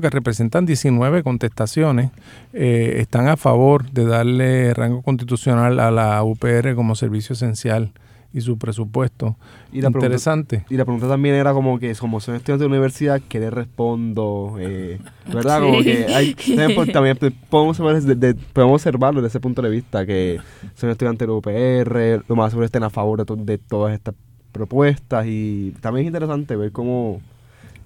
que representan 19 contestaciones, eh, están a favor de darle rango constitucional a la UPR como servicio esencial y su presupuesto. Y la Interesante. y la pregunta también era como que, como son estudiantes de universidad, ¿qué le respondo? Eh, ¿Verdad? Como que hay, también podemos, podemos observarlo desde ese punto de vista, que son estudiantes de UPR, lo más seguro estén a favor de, de todas estas propuestas y también es interesante ver cómo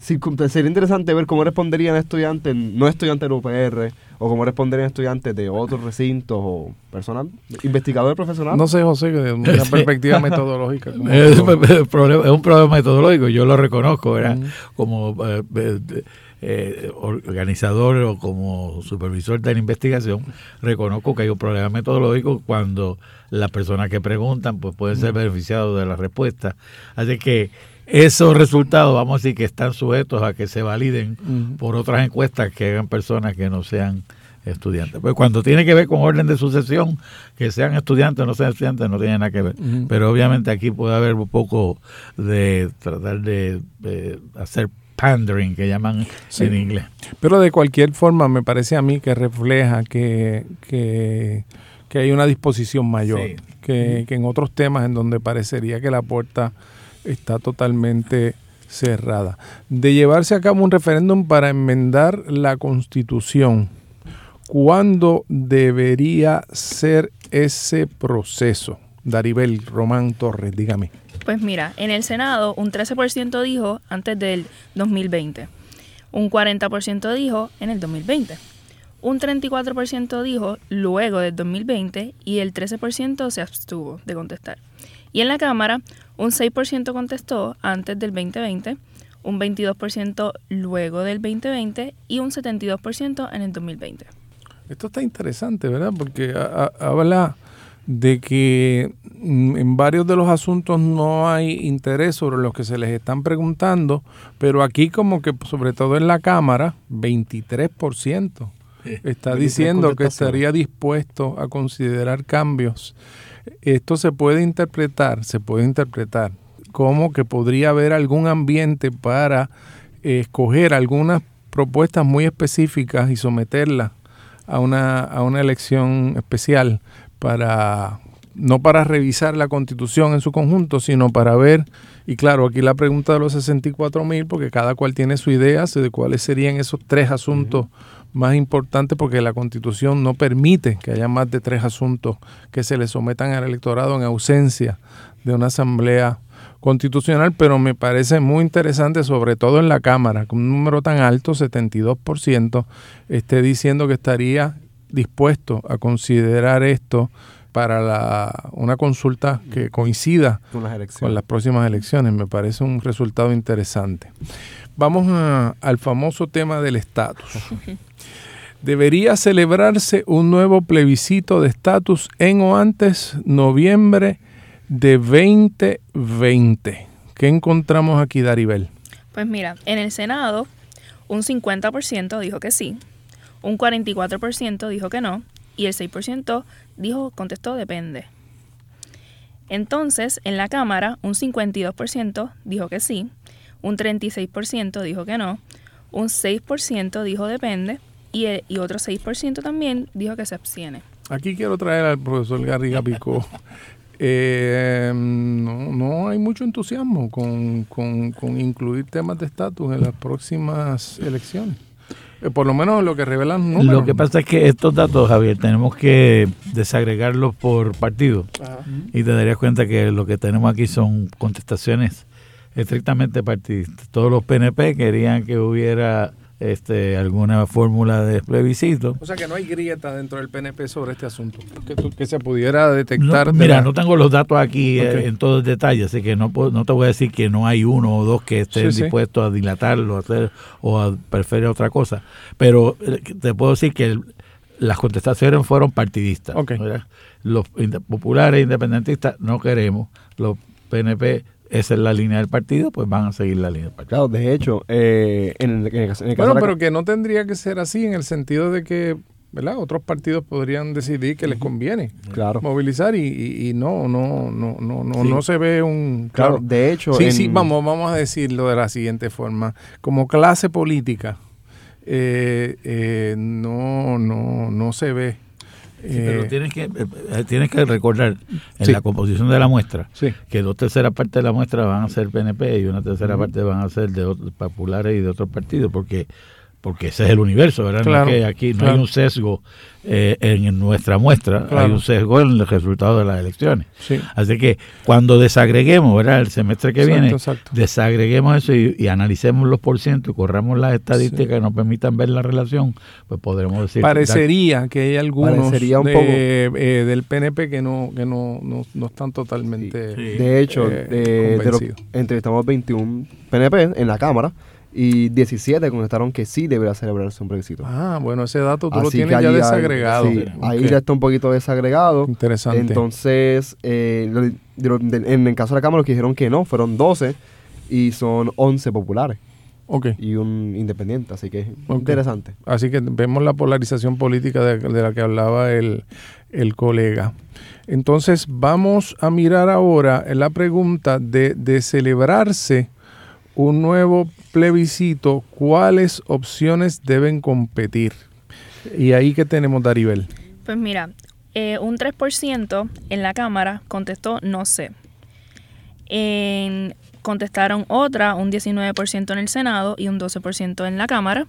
sería interesante ver cómo responderían estudiantes, no estudiantes del UPR, o cómo responderían estudiantes de otros recintos o personal, investigadores profesionales. No sé, José, de una perspectiva metodológica. como- Es, un problema- es un problema metodológico, yo lo reconozco, ¿verdad? Como eh, eh, eh, organizador o como supervisor de la investigación, reconozco que hay un problema metodológico cuando las personas que preguntan pues pueden ser beneficiados de la respuesta. Así que esos resultados, vamos a decir que están sujetos a que se validen por otras encuestas que hagan personas que no sean estudiantes. Pues cuando tiene que ver con orden de sucesión, que sean estudiantes o no sean estudiantes, no tiene nada que ver. Pero obviamente aquí puede haber un poco de tratar de, de hacer pandering, que llaman Sí. en inglés. Pero de cualquier forma me parece a mí que refleja que, que, que hay una disposición mayor Sí. que, que en otros temas en donde parecería que la puerta está totalmente cerrada. De llevarse a cabo un referéndum para enmendar la constitución, ¿cuándo debería ser ese proceso? Daribel Román Torres, dígame. Pues mira, en el Senado un 13% dijo antes del 2020, un 40% dijo en el 2020, un 34% dijo luego del 2020 y el 13% se abstuvo de contestar. Y en la Cámara un 6% contestó antes del 2020, un 22% luego del 2020 y un 72% en el 2020. Esto está interesante, ¿verdad? Porque a- a- habla de que mm, en varios de los asuntos no hay interés sobre los que se les están preguntando, pero aquí como que sobre todo en la Cámara, 23% está 23 diciendo que estaría dispuesto a considerar cambios. Esto se puede interpretar, se puede interpretar como que podría haber algún ambiente para escoger algunas propuestas muy específicas y someterlas a una, a una elección especial para no para revisar la constitución en su conjunto, sino para ver, y claro, aquí la pregunta de los 64 mil, porque cada cual tiene su idea de cuáles serían esos tres asuntos más importantes, porque la constitución no permite que haya más de tres asuntos que se le sometan al electorado en ausencia de una asamblea constitucional, pero me parece muy interesante, sobre todo en la Cámara, con un número tan alto, 72%, esté diciendo que estaría dispuesto a considerar esto para la, una consulta que coincida Con las con las próximas elecciones. Me parece un resultado interesante. Vamos a- al famoso tema del estatus. Debería celebrarse un nuevo plebiscito de estatus en o antes noviembre de 2020. ¿Qué encontramos aquí, Daribel? Pues mira, en el Senado un 50% dijo que sí, un 44% dijo que no y el 6% dijo, contestó depende. Entonces, en la Cámara un 52% dijo que sí, un 36% dijo que no, un 6% dijo depende y, el- y otro 6% también dijo que se abstiene. Aquí quiero traer al profesor Garriga Picó. Eh, no, no hay mucho entusiasmo con, con- con incluir temas de estatus en las próximas elecciones. Eh, por lo menos lo que revelan números. Lo que pasa es que estos datos, Javier, tenemos que desagregarlos por partido. Ajá. Y te darías cuenta que lo que tenemos aquí son contestaciones estrictamente partidistas. Todos los PNP querían que hubiera este, alguna fórmula de plebiscito. O sea que no hay grieta dentro del PNP sobre este asunto. Que, se pudiera detectar. No, de mira, la- no tengo los datos aquí eh, en todo el detalle, así que no, no te voy a decir que no hay uno o dos que estén Sí, sí. dispuestos a dilatarlo a hacer, o a preferir otra cosa. Pero eh, te puedo decir que el- las contestaciones fueron partidistas. Los populares e independentistas no queremos, los PNP, esa es la línea del partido, pues van a seguir la línea del partido. Claro, de hecho, eh, en, el, en el caso, en el caso Bueno, de la- pero que no tendría que ser así en el sentido de que, ¿verdad? Otros partidos podrían decidir que les conviene Claro. movilizar y, y- y no, no, no, no, no, Sí. no se ve un Claro, de hecho, Sí, en- sí, vamos, vamos a decirlo de la siguiente forma. Como clase política, eh, eh, no, no, no se ve. Sí, pero eh, tienes que, eh, eh, tienes que recordar en Sí. la composición de la muestra sí. que dos terceras partes de la muestra van a ser PNP y una tercera parte van a ser de otros populares y de otros partidos, porque porque ese es el universo, ¿verdad? Claro, no es que aquí no claro. hay un sesgo eh, en nuestra muestra, Claro. hay un sesgo en el resultado de las elecciones. Sí. Así que cuando desagreguemos, ¿verdad? El semestre que Exacto, viene, exacto. desagreguemos eso y, y analicemos los porcientos y corramos las estadísticas que nos permitan ver la relación, pues podremos decir... Parecería que hay algunos Parecería un de- poco. eh, del PNP que no que no, no, no están totalmente Sí. De hecho, eh, de, de lo- entrevistamos 21 PNP en la Cámara y 17 contestaron que sí debería celebrarse un plebiscito. Ah, bueno, ese dato tú lo tienes ya hay- desagregado. ahí ya está un poquito desagregado. Interesante. Entonces, eh, lo- de lo- de- en el caso de la Cámara, los que dijeron que no fueron 12 y son 11 populares Ok. y un independiente. Así que Ok. interesante. Así que vemos la polarización política de, de la que hablaba el, el colega. Entonces vamos a mirar ahora la pregunta de, de celebrarse un nuevo plebiscito, ¿cuáles opciones deben competir? Y ahí que tenemos, Daribel. Pues mira, eh, un 3% en la Cámara contestó no sé. En- contestaron otra, un 19% en el Senado y un 12% en la Cámara.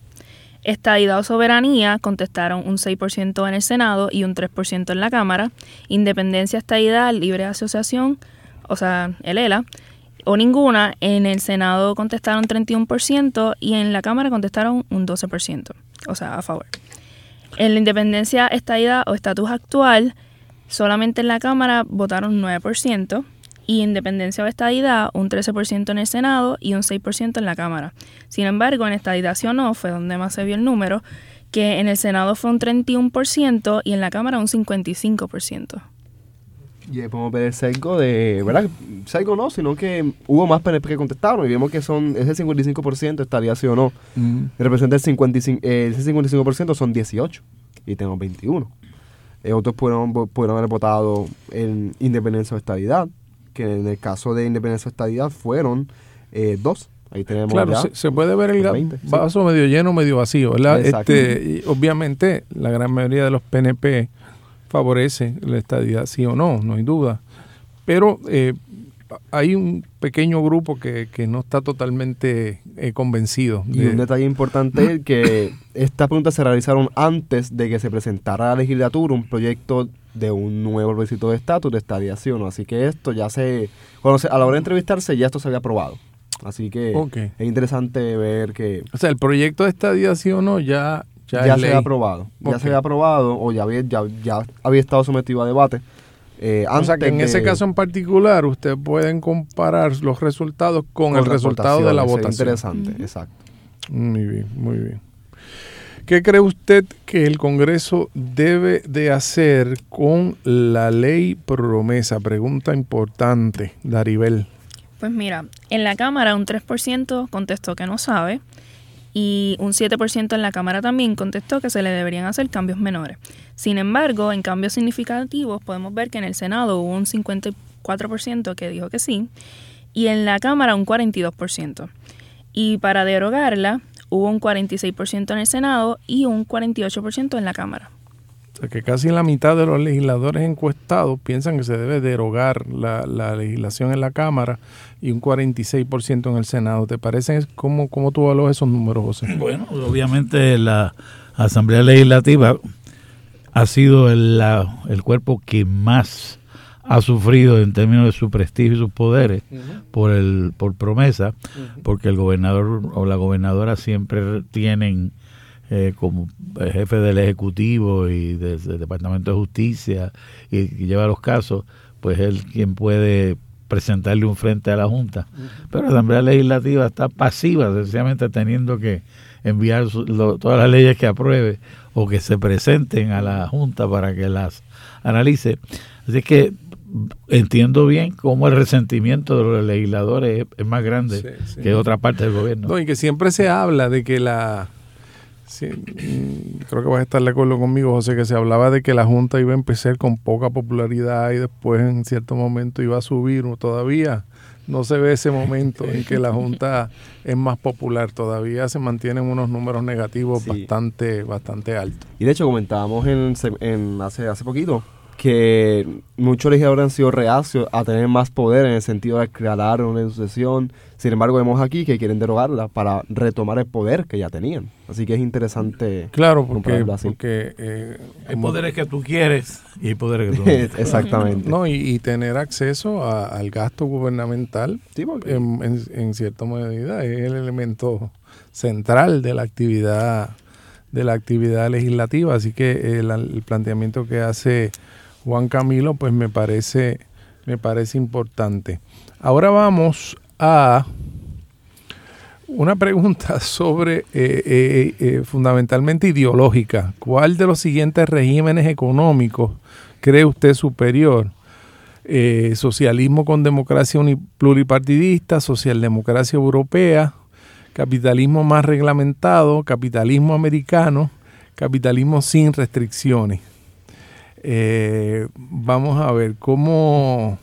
Estadidad o soberanía contestaron un 6% en el Senado y un 3% en la Cámara. Independencia, estadidad, libre asociación, o sea, el ELA, o ninguna, en el Senado contestaron 31% y en la Cámara contestaron un 12%, o sea, a favor. En la independencia, estadidad o estatus actual, solamente en la Cámara votaron 9% y independencia o estadidad un 13% en el Senado y un 6% en la Cámara. Sin embargo, en estadidad sí o no fue donde más se vio el número, que en el Senado fue un 31% y en la Cámara un 55%. Y ahí podemos ver el sesgo de, ¿verdad? Sesgo no, sino que hubo más PNP que contestaron y vemos que son ese 55% estaría sí o no. Representa el 55%, eh, ese 55% son 18 y tenemos 21. Eh, otros pudieron, pudieron haber votado en independencia o estadidad, que en el caso de independencia o estadidad fueron eh, dos. Ahí tenemos Claro, se, se puede ver el ga- 20, sí. vaso medio lleno, medio vacío, ¿verdad? Este, y obviamente, la gran mayoría de los PNP favorece la estadidad, sí o no, no hay duda. Pero eh, hay un pequeño grupo que, que no está totalmente eh, convencido. Y de- un detalle importante es que estas preguntas se realizaron antes de que se presentara a la legislatura un proyecto de un nuevo requisito de estatus de estadía sí o no. Así que esto ya se, cuando se- a la hora de entrevistarse ya esto se había aprobado. Así que es interesante ver que O sea, el proyecto de estadía, sí o no, ya, ya, ya, se había aprobado. Ya Ok. se había aprobado o ya había, ya, ya había estado sometido a debate. eh, O sea, que en ese caso en particular, ustedes pueden comparar los resultados con, el resultado de la. Es votación. Interesante, exacto. Muy bien, muy bien. ¿Qué cree usted que el Congreso debe de hacer con la ley promesa? Pregunta importante, Daribel. Pues mira, en la Cámara un 3% contestó que no sabe y un 7% en la Cámara también contestó que se le deberían hacer cambios menores. Sin embargo, en cambios significativos podemos ver que en el Senado hubo un 54% que dijo que sí y en la Cámara un 42%. Y para derogarla hubo un 46% en el Senado y un 48% en la Cámara. O sea, que casi la mitad de los legisladores encuestados piensan que se debe derogar la, la legislación en la Cámara y un 46% en el Senado. ¿Te parece cómo, cómo tú evalúas esos números, José? Bueno, obviamente la Asamblea Legislativa ha sido el, la- el cuerpo que más ha sufrido en términos de su prestigio y sus poderes por el por promesa, porque el gobernador o la gobernadora siempre tienen eh, como jefe del Ejecutivo y de- del Departamento de Justicia y, y lleva los casos, pues él quien puede presentarle un frente a la Junta. Pero la Asamblea Legislativa está pasiva, sencillamente teniendo que enviar su- lo- todas las leyes que apruebe o que se presenten a la Junta para que las analice. Así que entiendo bien cómo el resentimiento de los legisladores es, es más grande Sí, sí. que otra parte del gobierno. No, y que siempre se habla de que la... sí, mm, creo que vas a estar de acuerdo conmigo, José, que se hablaba de que la Junta iba a empezar con poca popularidad y después en cierto momento iba a subir. o Todavía no se ve ese momento en que la Junta es más popular. Todavía se mantienen unos números negativos Sí. bastante, bastante altos. Y de hecho comentábamos en, en hace, hace poquito que muchos legisladores han sido reacios a tener más poder en el sentido de crear una sucesión. Sin embargo, vemos aquí que quieren derogarla para retomar el poder que ya tenían. Así que es interesante. Claro, porque, porque eh, hay poderes que tú quieres y hay poderes que tú no Exactamente. No, y, tener acceso al gasto gubernamental, en, en cierta medida, es el elemento central de la actividad de la actividad legislativa. Así que el, el planteamiento que hace Juan Camilo, pues me parece, me parece importante. Ahora vamos a una pregunta sobre eh, eh, eh, fundamentalmente ideológica. ¿Cuál de los siguientes regímenes económicos cree usted superior? socialismo con democracia pluripartidista, socialdemocracia europea, capitalismo más reglamentado, capitalismo americano, capitalismo sin restricciones. Eh, vamos a ver cómo,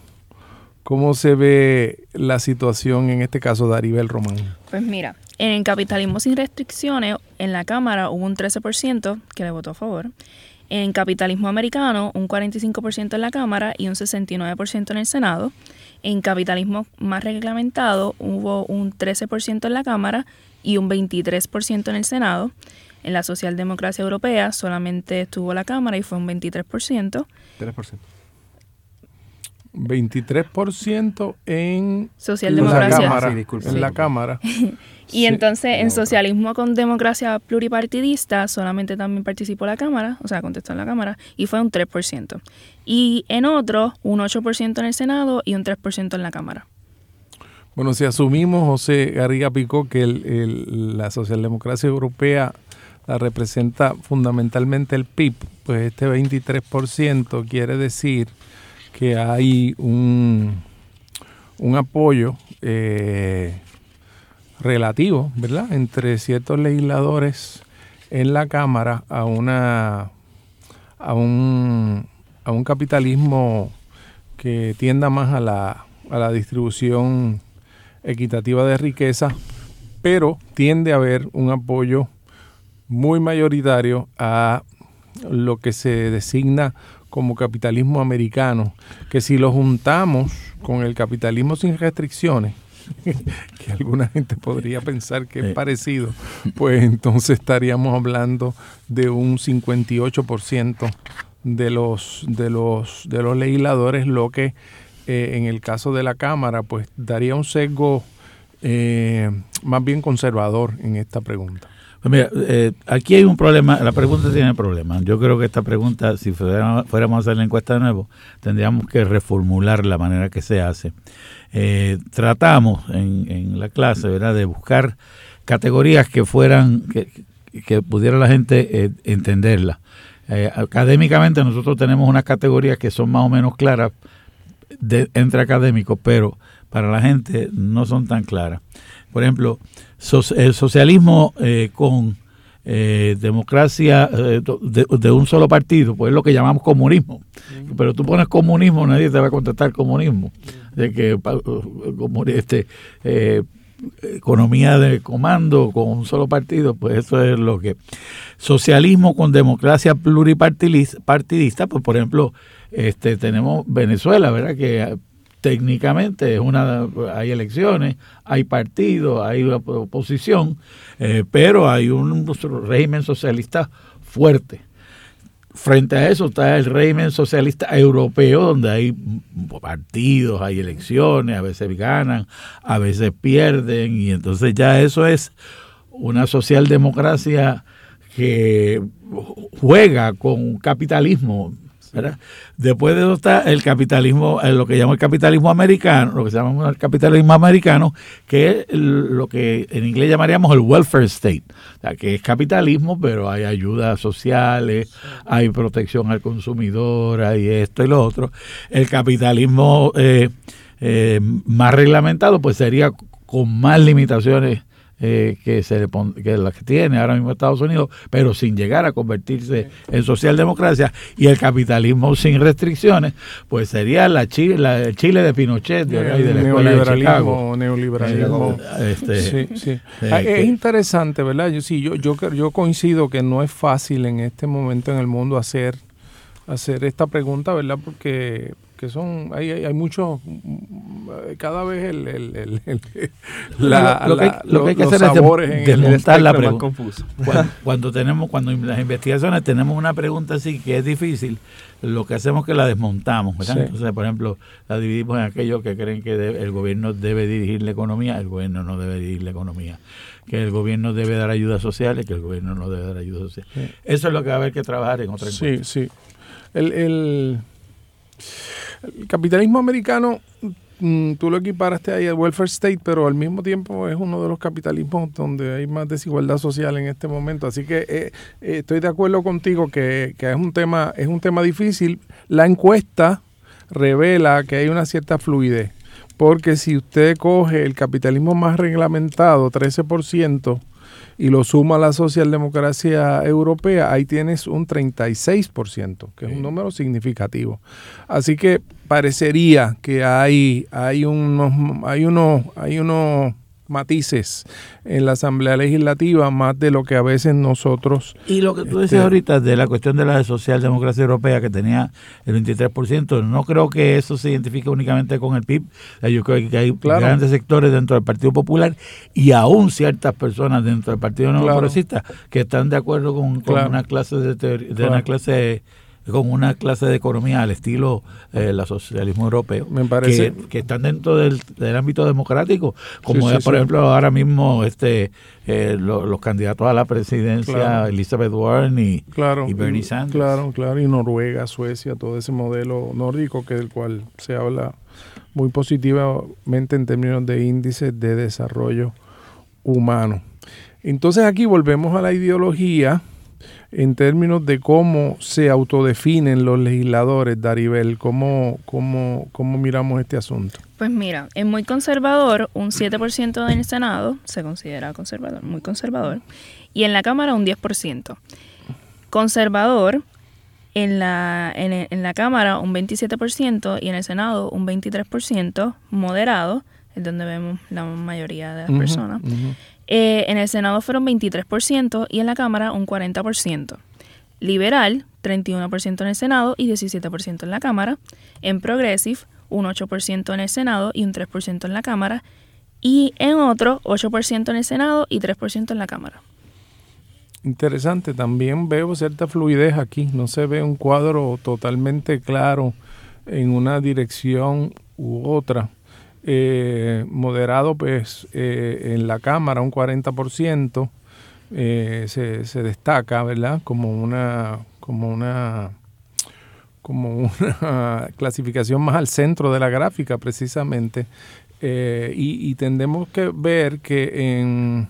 cómo se ve la situación en este caso de Aribel Román. Pues mira, en el capitalismo sin restricciones, en la Cámara hubo un 13% que le votó a favor. En capitalismo americano, un 45% en la Cámara y un 69% en el Senado. En capitalismo más reglamentado, hubo un 13% en la Cámara y un 23% en el Senado. En la socialdemocracia europea solamente estuvo la Cámara y fue un 23%. 3%. 23% en socialdemocracia. La cámara, en la Cámara. y entonces en socialismo con democracia pluripartidista solamente también participó la Cámara, o sea, contestó en la Cámara, y fue un 3%. Y en otro, un 8% en el Senado y un 3% en la Cámara. Bueno, si asumimos, José Garriga Picó, que la socialdemocracia europea la representa fundamentalmente el PIB, pues este 23% quiere decir que hay un, un apoyo eh, relativo, ¿verdad?, entre ciertos legisladores en la Cámara a una a un, a un capitalismo que tienda más a la, a la distribución equitativa de riqueza, pero tiende a haber un apoyo muy mayoritario a lo que se designa como capitalismo americano, que si lo juntamos con el capitalismo sin restricciones, que alguna gente podría pensar que es parecido, pues entonces estaríamos hablando de un 58% de los, de los, de los legisladores, lo que eh, en el caso de la Cámara, pues daría un sesgo eh, más bien conservador en esta pregunta. Pues mira, eh, aquí hay un problema, la pregunta tiene problemas. Yo creo que esta pregunta, si fuéramos, a hacer la encuesta de nuevo, tendríamos que reformular la manera que se hace. Eh, tratamos en, la clase, ¿verdad?, de buscar categorías que fueran, que, pudiera la gente eh, entenderla. académicamente nosotros tenemos unas categorías que son más o menos claras de, entre académicos, pero para la gente no son tan claras. Por ejemplo, el socialismo eh, con eh, democracia eh, de, un solo partido, pues es lo que llamamos comunismo. Pero tú pones comunismo, nadie te va a contestar comunismo. De que este, economía de comando con un solo partido, pues eso es lo que. Socialismo con democracia pluripartidista, pues por ejemplo, este tenemos Venezuela, ¿verdad? Que técnicamente es una hay elecciones, hay partidos, hay oposición, eh, pero hay un régimen socialista fuerte. Frente a eso está el régimen socialista europeo, donde hay partidos, hay elecciones, a veces ganan, a veces pierden, y entonces ya eso es una socialdemocracia que juega con capitalismo Después de eso está el capitalismo, eh, lo que llamamos el capitalismo americano, lo que se llama el capitalismo americano, que es lo que en inglés llamaríamos el welfare state, que es capitalismo, pero hay ayudas sociales, hay protección al consumidor, hay esto y lo otro. El capitalismo eh, eh, más reglamentado, pues sería con más limitaciones eh, que se que la que tiene ahora mismo Estados Unidos, pero sin llegar a convertirse en socialdemocracia y el capitalismo sin restricciones, pues sería la Chile, la, el Chile de Pinochet de, de la escuela de Chicago. Neoliberalismo. Este, sí, ah, es interesante, ¿verdad? Yo sí, yo, yo yo coincido que no es fácil en este momento en el mundo hacer hacer esta pregunta, ¿verdad? Porque que son hay, hay, muchos cada vez el, el, el, la, lo, que, lo, que, hay que hacer es desmontar la pregunta. cuando, cuando, tenemos cuando las investigaciones tenemos una pregunta así que es difícil lo que hacemos es que la desmontamos entonces por ejemplo la dividimos en aquellos que creen que el gobierno debe dirigir la economía el gobierno no debe dirigir la economía. Que el gobierno debe dar ayudas sociales que el gobierno no debe dar ayudas sociales. Eso es lo que va a haber que trabajar en otra sí sí. El, el capitalismo americano, mm, tú lo equiparaste ahí al welfare state, pero al mismo tiempo es uno de los capitalismos donde hay más desigualdad social en este momento. Así que eh, eh, estoy de acuerdo contigo que, es un tema es un tema difícil. La encuesta revela que hay una cierta fluidez, porque si usted coge el capitalismo más reglamentado, 13%, y lo suma la socialdemocracia europea, ahí tienes un 36%, que es un número significativo. Así que parecería que hay, hay unos, hay unos, hay unos matices en la Asamblea Legislativa más de lo que a veces nosotros... Y lo que tú decías este, ahorita de la cuestión de la socialdemocracia europea que tenía el 23%, no creo que eso se identifique únicamente con el PIB. Yo creo que hay grandes sectores dentro del Partido Popular y aún ciertas personas dentro del Partido Nuevo Progresista que están de acuerdo con, una clase de, de una clase con una clase de economía al estilo eh, la socialismo europeo, Me parece. Que, están dentro del, ámbito democrático, como es, por ejemplo, ahora mismo este eh, los candidatos a la presidencia, Elizabeth Warren y, Bernie Sanders. Claro, claro, y Noruega, Suecia, todo ese modelo nórdico que del cual se habla muy positivamente en términos de índices de desarrollo humano. Entonces aquí volvemos a la ideología en términos de cómo se autodefinen los legisladores, Daribel, ¿cómo, cómo, cómo miramos este asunto? Pues mira, es muy conservador, un 7% en el Senado se considera conservador, muy conservador, y en la Cámara un 10%. Conservador en la, en, la Cámara un 27% y en el Senado un 23%, moderado, es donde vemos la mayoría de las personas. Eh, en el Senado fueron 23% y en la Cámara un 40%. Liberal, 31% en el Senado y 17% en la Cámara. En Progressive, un 8% en el Senado y un 3% en la Cámara. Y en otro, 8% en el Senado y 3% en la Cámara. Interesante, también veo cierta fluidez aquí, no se ve un cuadro totalmente claro en una dirección u otra eh, moderado pues eh, en la Cámara un 40% eh, se, destaca, ¿verdad? Como una, como una como una clasificación más al centro de la gráfica precisamente y, y, tendemos que ver que en,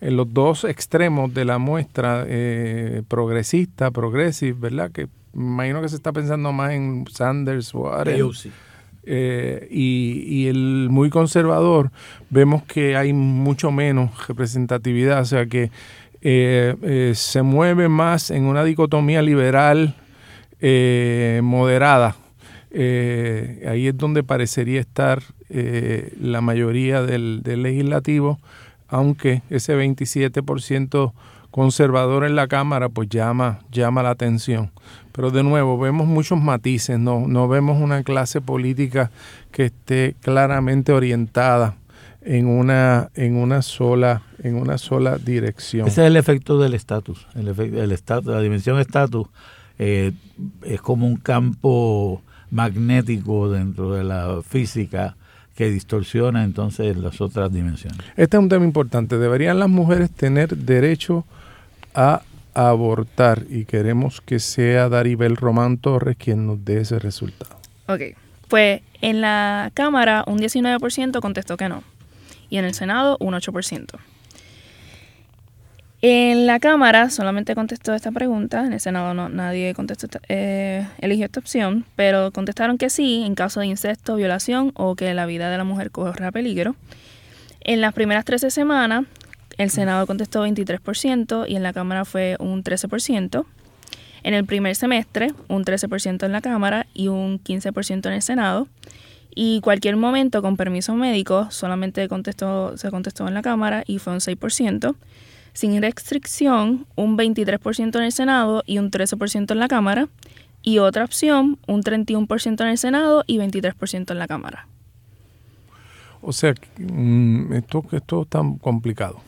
los dos extremos de la muestra progresista, progressive, ¿verdad? Que imagino que se está pensando más en Sanders o. Eh, y, el muy conservador, vemos que hay mucho menos representatividad, o sea que eh, eh, se mueve más en una dicotomía liberal moderada. ahí es donde parecería estar la mayoría del, del legislativo, aunque ese 27% conservador en la Cámara pues llama, llama la atención. Pero de nuevo, vemos muchos matices, no, no vemos una clase política que esté claramente orientada en una, en una sola, en una sola dirección. Ese es el efecto del estatus. El el estatus, la dimensión estatus eh, es como un campo magnético dentro de la física que distorsiona entonces las otras dimensiones. Este es un tema importante. ¿Deberían las mujeres tener derecho a abortar y queremos que sea Daribel Román Torres quien nos dé ese resultado. Ok, pues en la Cámara un 19% contestó que no y en el Senado un 8%. En la Cámara solamente contestó esta pregunta, en el Senado no, nadie contestó, eh, eligió esta opción, pero contestaron que sí en caso de incesto, violación o que la vida de la mujer corra peligro. En las primeras 13 semanas, el Senado contestó 23% y en la Cámara fue un 13%. En el primer semestre, un 13% en la Cámara y un 15% en el Senado. Y cualquier momento con permiso médico solamente contestó, se contestó en la Cámara y fue un 6%. Sin restricción, un 23% en el Senado y un 13% en la Cámara. y otra opción, un 31% en el Senado y 23% en la Cámara. O sea, mm, esto, esto es tan complicado.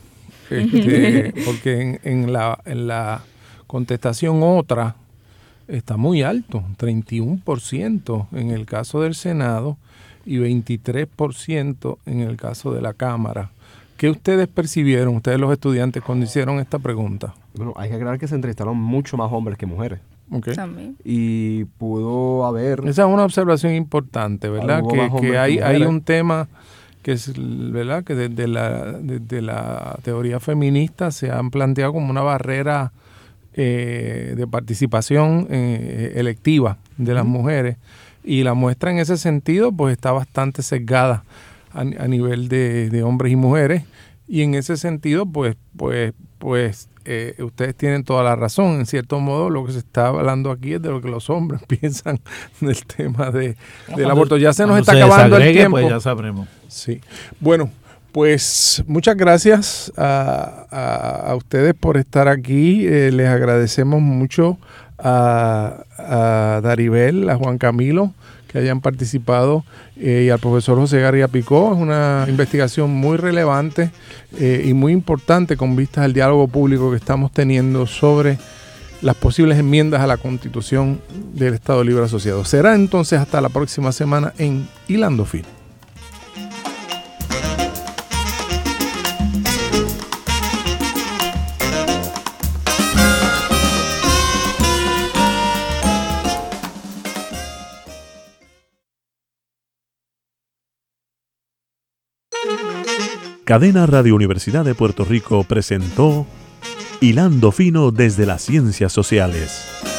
Este, porque en, la, en la contestación otra está muy alto, 31% en el caso del Senado y 23% en el caso de la Cámara. ¿Qué ustedes percibieron, ustedes los estudiantes, cuando hicieron esta pregunta? Bueno, hay que aclarar que se entrevistaron mucho más hombres que mujeres. También. Y pudo haber... Esa es una observación importante, ¿verdad? Que, hay, hay un tema que es, ¿verdad? Que desde la, desde la teoría feminista se han planteado como una barrera eh, de participación eh, electiva de las mujeres y la muestra en ese sentido pues está bastante sesgada a, nivel de, hombres y mujeres. Y en ese sentido pues pues pues eh, ustedes tienen toda la razón. En cierto modo lo que se está hablando aquí es de lo que los hombres piensan del tema de, del aborto. Ya se nos está acabando el tiempo pues ya sabremos. Sí. Bueno pues muchas gracias a, ustedes por estar aquí. Eh, les agradecemos mucho a, a, Daribel, a Juan Camilo, que hayan participado, eh, y al profesor José García Picó. Es una investigación muy relevante eh, y muy importante con vistas al diálogo público que estamos teniendo sobre las posibles enmiendas a la constitución del Estado Libre Asociado. Será entonces hasta la próxima semana en Hilando Fino. Cadena Radio Universidad de Puerto Rico presentó Hilando Fino desde las Ciencias Sociales.